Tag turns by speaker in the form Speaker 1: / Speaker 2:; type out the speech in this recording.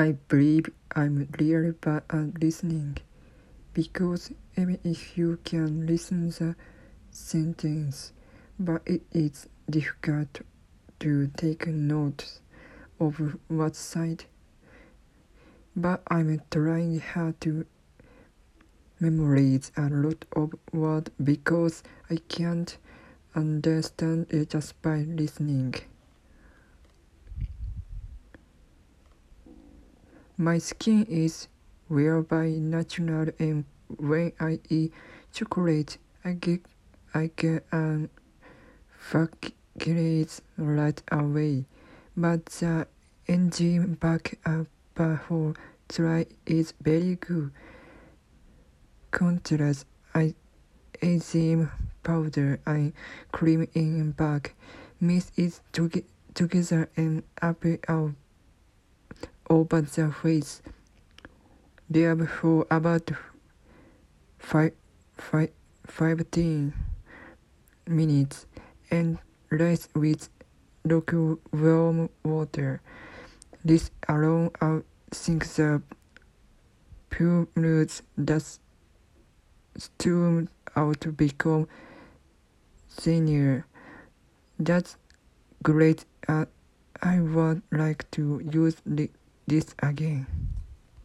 Speaker 1: I believe I'm really bad at listening, because even if you can listen the sentence, but it is difficult to take notes of what's said. But I'm trying hard to memorize a lot of words because I can't understand it just by listening. My skin is well by natural and when I eat chocolate I get I get an freckles right away. But the engine back up for try is very good. Contrast I enzyme powder and cream in bag. Mix it together and apply out over the face. Therefore, about five, five, 15 minutes and rinse with lukewarm water. This alone I think the pumice that stood out to become thinner. That's great. Uh, I would like to use this again.